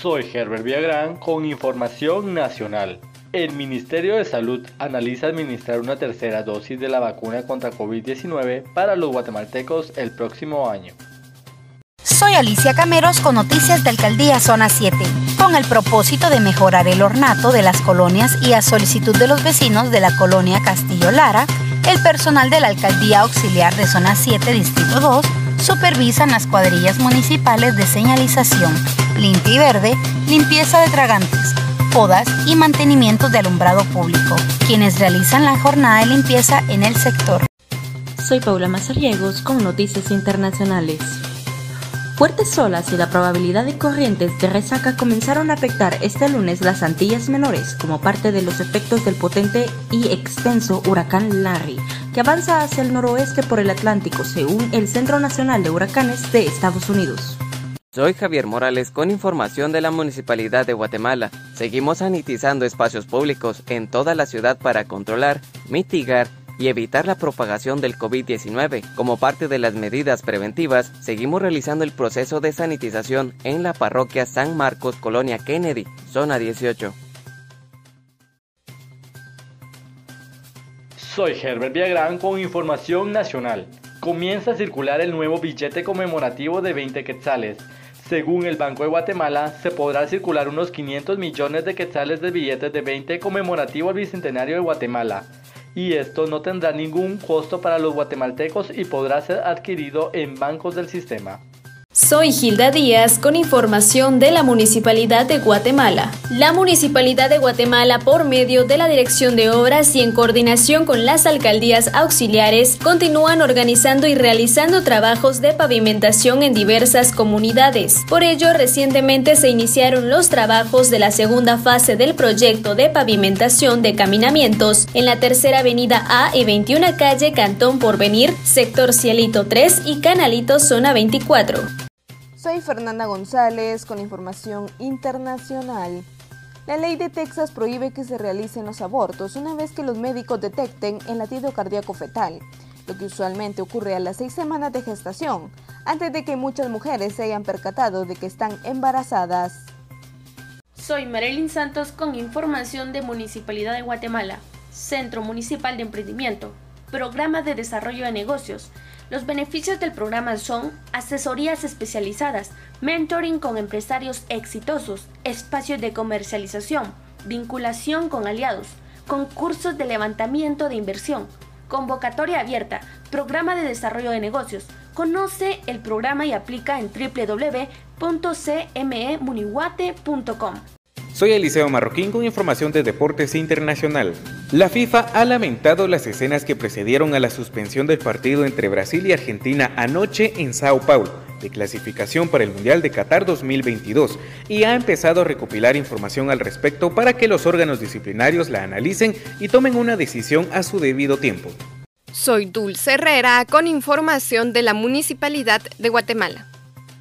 Soy Herbert Villagrán con información nacional. El Ministerio de Salud analiza administrar una tercera dosis de la vacuna contra COVID-19 para los guatemaltecos el próximo año. Soy Alicia Cameros con noticias de Alcaldía Zona 7, con el propósito de mejorar el ornato de las colonias y a solicitud de los vecinos de la colonia Castillo Lara, el personal de la Alcaldía Auxiliar de Zona 7, Distrito 2, supervisan las cuadrillas municipales de señalización, limpia y verde, limpieza de tragantes, podas y mantenimiento de alumbrado público, quienes realizan la jornada de limpieza en el sector. Soy Paula Mazariegos con Noticias Internacionales. Fuertes olas y la probabilidad de corrientes de resaca comenzaron a afectar este lunes las Antillas Menores como parte de los efectos del potente y extenso huracán Larry, que avanza hacia el noroeste por el Atlántico, según el Centro Nacional de Huracanes de Estados Unidos. Soy Javier Morales con información de la Municipalidad de Guatemala. Seguimos sanitizando espacios públicos en toda la ciudad para controlar, mitigar y evitar la propagación del COVID-19. Como parte de las medidas preventivas, seguimos realizando el proceso de sanitización en la parroquia San Marcos, Colonia Kennedy, zona 18. Soy Herbert Villagrán con información nacional. Comienza a circular el nuevo billete conmemorativo de 20 quetzales. Según el Banco de Guatemala, se podrá circular unos 500 millones de quetzales de billetes de 20 conmemorativo al Bicentenario de Guatemala y esto no tendrá ningún costo para los guatemaltecos y podrá ser adquirido en bancos del sistema. Soy Gilda Díaz con información de la Municipalidad de Guatemala. La Municipalidad de Guatemala, por medio de la Dirección de Obras y en coordinación con las alcaldías auxiliares, continúan organizando y realizando trabajos de pavimentación en diversas comunidades. Por ello, recientemente se iniciaron los trabajos de la segunda fase del proyecto de pavimentación de caminamientos en la tercera avenida A y 21 calle Cantón Porvenir, sector Cielito 3 y Canalito Zona 24. Soy Fernanda González con información internacional. La ley de Texas prohíbe que se realicen los abortos una vez que los médicos detecten el latido cardíaco fetal, lo que usualmente ocurre a las seis semanas de gestación, antes de que muchas mujeres se hayan percatado de que están embarazadas. Soy Marilyn Santos con información de Municipalidad de Guatemala, Centro Municipal de Emprendimiento, Programa de Desarrollo de Negocios, los beneficios del programa son asesorías especializadas, mentoring con empresarios exitosos, espacios de comercialización, vinculación con aliados, concursos de levantamiento de inversión, convocatoria abierta, programa de desarrollo de negocios. Conoce el programa y aplica en www.cmemunihuate.com. Soy Eliseo Marroquín con información de Deportes Internacional. La FIFA ha lamentado las escenas que precedieron a la suspensión del partido entre Brasil y Argentina anoche en Sao Paulo, de clasificación para el Mundial de Qatar 2022, y ha empezado a recopilar información al respecto para que los órganos disciplinarios la analicen y tomen una decisión a su debido tiempo. Soy Dulce Herrera con información de la Municipalidad de Guatemala.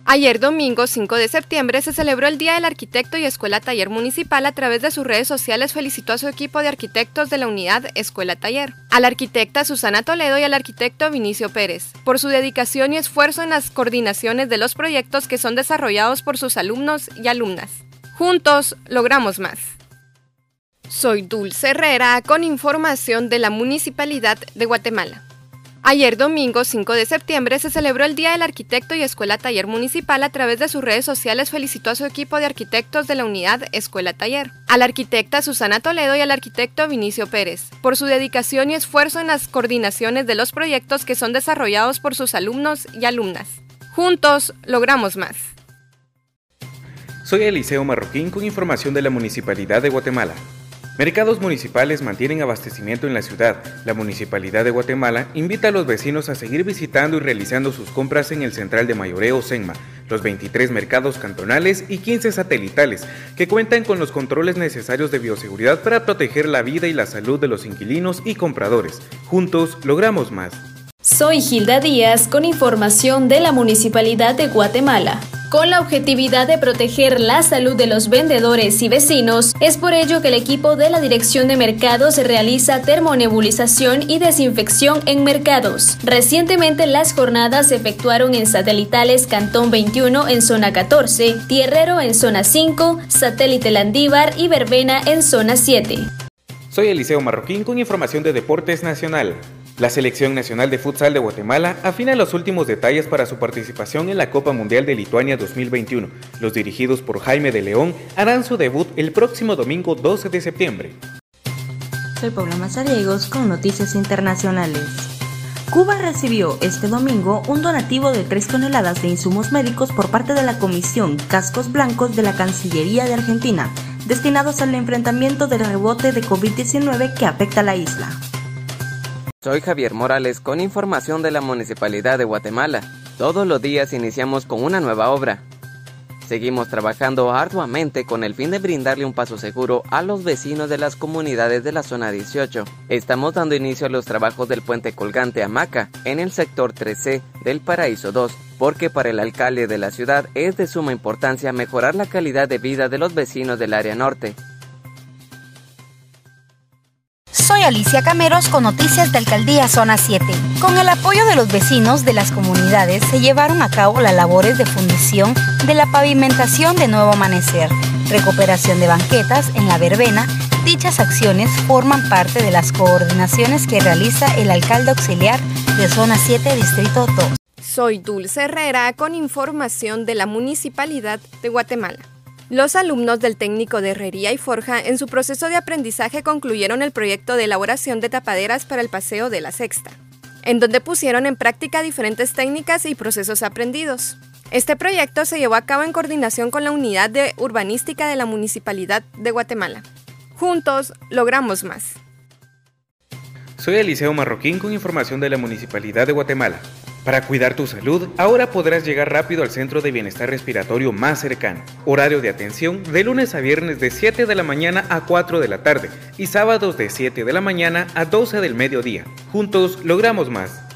Ayer domingo 5 de septiembre se celebró el Día del Arquitecto y Escuela Taller Municipal a través de sus redes sociales felicitó a su equipo de arquitectos de la unidad Escuela Taller, a la arquitecta Susana Toledo y al arquitecto Vinicio Pérez, por su dedicación y esfuerzo en las coordinaciones de los proyectos que son desarrollados por sus alumnos y alumnas. Juntos logramos más. Soy Dulce Herrera con información de la Municipalidad de Guatemala. Ayer domingo 5 de septiembre se celebró el Día del Arquitecto y Escuela Taller Municipal a través de sus redes sociales felicitó a su equipo de arquitectos de la unidad Escuela Taller, a la arquitecta Susana Toledo y al arquitecto Vinicio Pérez, por su dedicación y esfuerzo en las coordinaciones de los proyectos que son desarrollados por sus alumnos y alumnas. Juntos logramos más. Soy Eliseo Marroquín con información de la Municipalidad de Guatemala. Mercados municipales mantienen abastecimiento en la ciudad. La Municipalidad de Guatemala invita a los vecinos a seguir visitando y realizando sus compras en el Central de Mayoreo Senma, los 23 mercados cantonales y 15 satelitales, que cuentan con los controles necesarios de bioseguridad para proteger la vida y la salud de los inquilinos y compradores. Juntos logramos más. Soy Gilda Díaz con información de la Municipalidad de Guatemala. Con la objetividad de proteger la salud de los vendedores y vecinos, es por ello que el equipo de la Dirección de Mercados realiza termonebulización y desinfección en mercados. Recientemente las jornadas se efectuaron en satelitales Cantón 21 en zona 14, Tierrero en zona 5, Satélite Landívar y Verbena en zona 7. Soy Eliseo Marroquín con información de Deportes Nacional. La Selección Nacional de Futsal de Guatemala afina los últimos detalles para su participación en la Copa Mundial de Lituania 2021. Los dirigidos por Jaime de León harán su debut el próximo domingo 12 de septiembre. Soy Paula Mazariegos con Noticias Internacionales. Cuba recibió este domingo un donativo de 3 toneladas de insumos médicos por parte de la Comisión Cascos Blancos de la Cancillería de Argentina, destinados al enfrentamiento del rebote de COVID-19 que afecta a la isla. Soy Javier Morales con información de la Municipalidad de Guatemala. Todos los días iniciamos con una nueva obra. Seguimos trabajando arduamente con el fin de brindarle un paso seguro a los vecinos de las comunidades de la zona 18. Estamos dando inicio a los trabajos del puente colgante Amaca en el sector 3C del Paraíso 2, porque para el alcalde de la ciudad es de suma importancia mejorar la calidad de vida de los vecinos del área norte. Soy Alicia Cameros con noticias de Alcaldía Zona 7. Con el apoyo de los vecinos de las comunidades se llevaron a cabo las labores de fundición de la pavimentación de Nuevo Amanecer, recuperación de banquetas en la verbena. Dichas acciones forman parte de las coordinaciones que realiza el alcalde auxiliar de Zona 7, Distrito 2. Soy Dulce Herrera con información de la Municipalidad de Guatemala. Los alumnos del técnico de herrería y forja en su proceso de aprendizaje concluyeron el proyecto de elaboración de tapaderas para el paseo de la sexta, en donde pusieron en práctica diferentes técnicas y procesos aprendidos. Este proyecto se llevó a cabo en coordinación con la Unidad de Urbanística de la Municipalidad de Guatemala. Juntos logramos más. Soy Eliseo Marroquín con información de la Municipalidad de Guatemala. Para cuidar tu salud, ahora podrás llegar rápido al centro de bienestar respiratorio más cercano. Horario de atención de lunes a viernes de 7 de la mañana a 4 de la tarde y sábados de 7 de la mañana a 12 del mediodía. Juntos logramos más.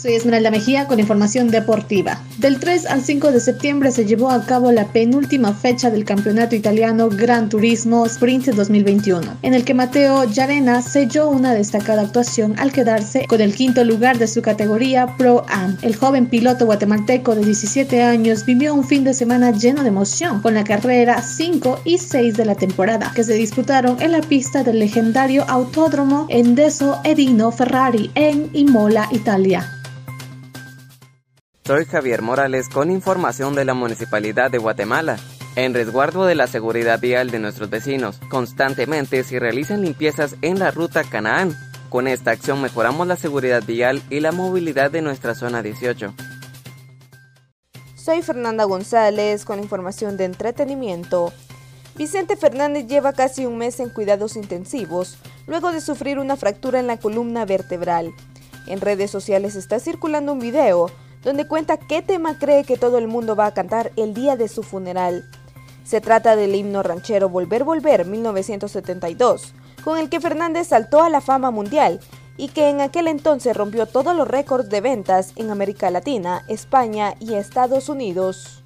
Soy Esmeralda Mejía con información deportiva. Del 3 al 5 de septiembre se llevó a cabo la penúltima fecha del campeonato italiano Gran Turismo Sprint 2021, en el que Mateo Yarena selló una destacada actuación al quedarse con el quinto lugar de su categoría Pro Am. El joven piloto guatemalteco de 17 años vivió un fin de semana lleno de emoción con la carrera 5 y 6 de la temporada, que se disputaron en la pista del legendario autódromo Endeso Edino Ferrari en Imola, Italia. Soy Javier Morales con información de la Municipalidad de Guatemala. En resguardo de la seguridad vial de nuestros vecinos, constantemente se realizan limpiezas en la ruta Canaán. Con esta acción mejoramos la seguridad vial y la movilidad de nuestra zona 18. Soy Fernanda González con información de entretenimiento. Vicente Fernández lleva casi un mes en cuidados intensivos, luego de sufrir una fractura en la columna vertebral. En redes sociales está circulando un video donde cuenta qué tema cree que todo el mundo va a cantar el día de su funeral. Se trata del himno ranchero Volver Volver 1972, con el que Fernández saltó a la fama mundial y que en aquel entonces rompió todos los récords de ventas en América Latina, España y Estados Unidos.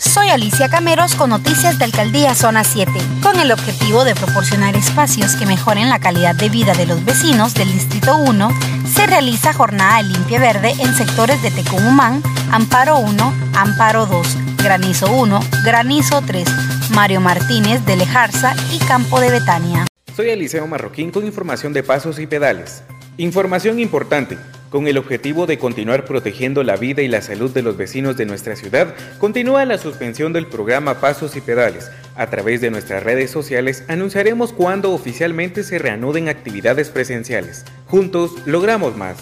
Soy Alicia Cameros con noticias de Alcaldía Zona 7, con el objetivo de proporcionar espacios que mejoren la calidad de vida de los vecinos del Distrito 1, se realiza jornada de limpia verde en sectores de Tecumumán, Amparo 1, Amparo 2, Granizo 1, Granizo 3, Mario Martínez de Lejarza y Campo de Betania. Soy Eliseo Marroquín con información de pasos y pedales. Información importante. Con el objetivo de continuar protegiendo la vida y la salud de los vecinos de nuestra ciudad, continúa la suspensión del programa Pasos y Pedales. A través de nuestras redes sociales anunciaremos cuándo oficialmente se reanuden actividades presenciales. Juntos logramos más.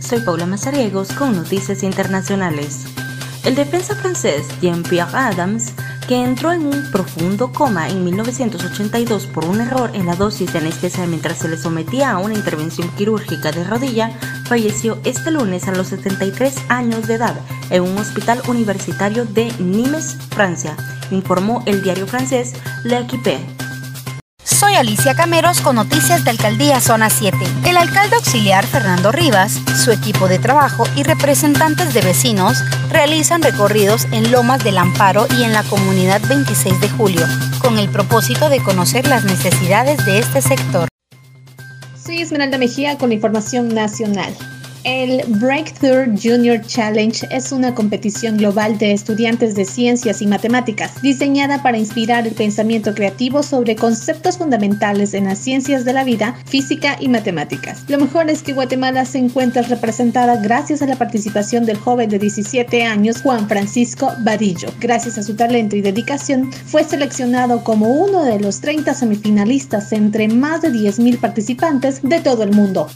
Soy Paula Mazariegos con Noticias Internacionales. El defensa francés Jean-Pierre Adams que entró en un profundo coma en 1982 por un error en la dosis de anestesia mientras se le sometía a una intervención quirúrgica de rodilla, falleció este lunes a los 73 años de edad en un hospital universitario de Nimes, Francia, informó el diario francés L'Equipe. Soy Alicia Cameros con noticias de Alcaldía Zona 7. El alcalde auxiliar Fernando Rivas, su equipo de trabajo y representantes de vecinos realizan recorridos en Lomas del Amparo y en la comunidad 26 de julio, con el propósito de conocer las necesidades de este sector. Soy Esmeralda Mejía con información nacional. El Breakthrough Junior Challenge es una competición global de estudiantes de ciencias y matemáticas diseñada para inspirar el pensamiento creativo sobre conceptos fundamentales en las ciencias de la vida, física y matemáticas. Lo mejor es que Guatemala se encuentra representada gracias a la participación del joven de 17 años Juan Francisco Vadillo. Gracias a su talento y dedicación, fue seleccionado como uno de los 30 semifinalistas entre más de 10.000 participantes de todo el mundo.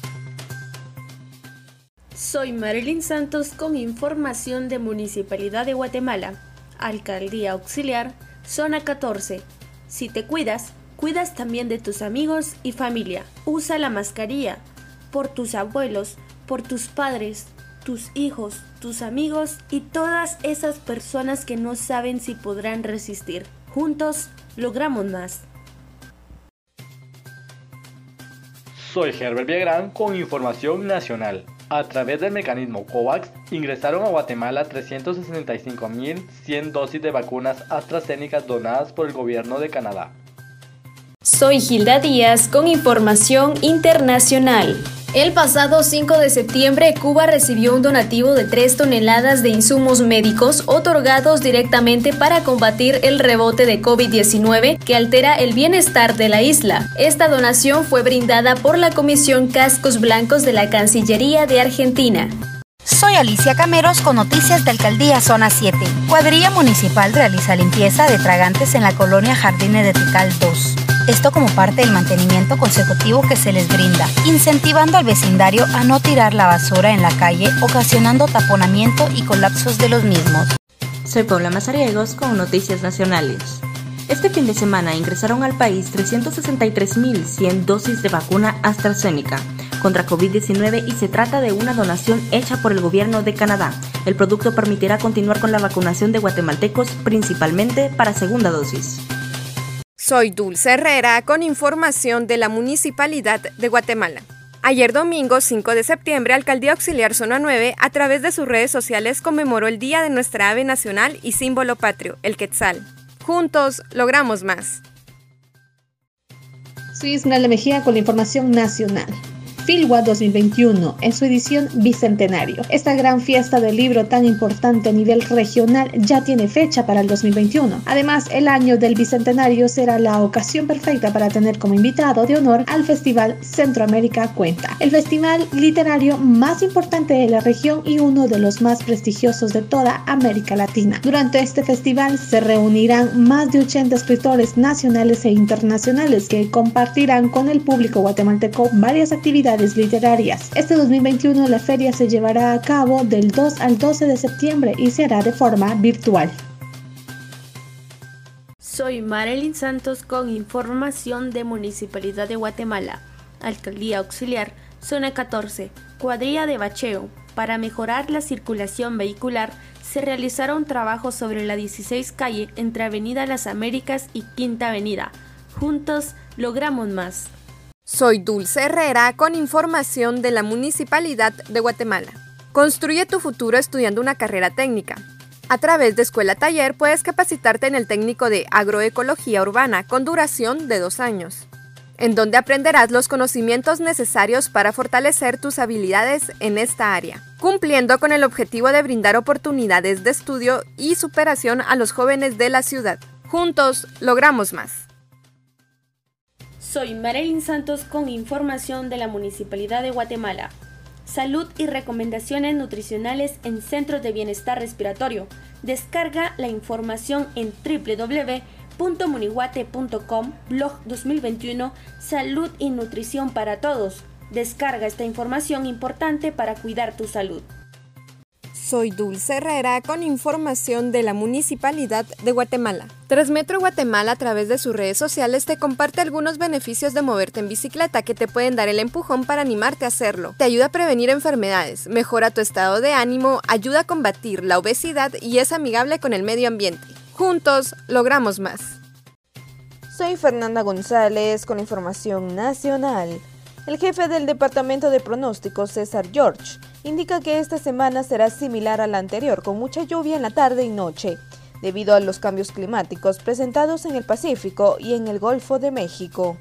Soy Marilyn Santos con información de Municipalidad de Guatemala, Alcaldía Auxiliar, Zona 14. Si te cuidas, cuidas también de tus amigos y familia. Usa la mascarilla por tus abuelos, por tus padres, tus hijos, tus amigos y todas esas personas que no saben si podrán resistir. Juntos logramos más. Soy Herbert Villagrán con información nacional. A través del mecanismo COVAX, ingresaron a Guatemala 365.100 dosis de vacunas AstraZeneca donadas por el gobierno de Canadá. Soy Gilda Díaz con información internacional. El pasado 5 de septiembre, Cuba recibió un donativo de 3 toneladas de insumos médicos otorgados directamente para combatir el rebote de COVID-19 que altera el bienestar de la isla. Esta donación fue brindada por la Comisión Cascos Blancos de la Cancillería de Argentina. Soy Alicia Cameros con noticias de Alcaldía Zona 7. Cuadrilla Municipal realiza limpieza de tragantes en la colonia Jardines de Tical 2. Esto como parte del mantenimiento consecutivo que se les brinda, incentivando al vecindario a no tirar la basura en la calle, ocasionando taponamiento y colapsos de los mismos. Soy Paula Mazariegos con Noticias Nacionales. Este fin de semana ingresaron al país 363.100 dosis de vacuna AstraZeneca contra COVID-19 y se trata de una donación hecha por el gobierno de Canadá. El producto permitirá continuar con la vacunación de guatemaltecos principalmente para segunda dosis. Soy Dulce Herrera con información de la Municipalidad de Guatemala. Ayer domingo 5 de septiembre, Alcaldía Auxiliar Zona 9, a través de sus redes sociales, conmemoró el Día de nuestra ave nacional y símbolo patrio, el quetzal. Juntos logramos más. Soy Ismael Mejía con la información nacional. Filwa 2021 en su edición bicentenario. Esta gran fiesta del libro tan importante a nivel regional ya tiene fecha para el 2021. Además, el año del bicentenario será la ocasión perfecta para tener como invitado de honor al Festival Centroamérica Cuenta, el festival literario más importante de la región y uno de los más prestigiosos de toda América Latina. Durante este festival se reunirán más de 80 escritores nacionales e internacionales que compartirán con el público guatemalteco varias actividades literarias. Este 2021 la feria se llevará a cabo del 2 al 12 de septiembre y se hará de forma virtual. Soy Marilyn Santos con información de Municipalidad de Guatemala, Alcaldía Auxiliar, Zona 14, Cuadrilla de Bacheo. Para mejorar la circulación vehicular, se realizaron trabajos sobre la 16 calle entre Avenida Las Américas y Quinta Avenida. Juntos logramos más. Soy Dulce Herrera con información de la Municipalidad de Guatemala. Construye tu futuro estudiando una carrera técnica. A través de Escuela Taller puedes capacitarte en el técnico de agroecología urbana con duración de dos años, en donde aprenderás los conocimientos necesarios para fortalecer tus habilidades en esta área, cumpliendo con el objetivo de brindar oportunidades de estudio y superación a los jóvenes de la ciudad. Juntos logramos más. Soy Marilyn Santos con información de la Municipalidad de Guatemala. Salud y recomendaciones nutricionales en centros de bienestar respiratorio. Descarga la información en www.muniguate.com, blog 2021, Salud y Nutrición para Todos. Descarga esta información importante para cuidar tu salud. Soy Dulce Herrera con información de la Municipalidad de Guatemala. Transmetro Guatemala a través de sus redes sociales te comparte algunos beneficios de moverte en bicicleta que te pueden dar el empujón para animarte a hacerlo. Te ayuda a prevenir enfermedades, mejora tu estado de ánimo, ayuda a combatir la obesidad y es amigable con el medio ambiente. Juntos logramos más. Soy Fernanda González con información nacional. El jefe del Departamento de Pronósticos, César George, indica que esta semana será similar a la anterior, con mucha lluvia en la tarde y noche, debido a los cambios climáticos presentados en el Pacífico y en el Golfo de México.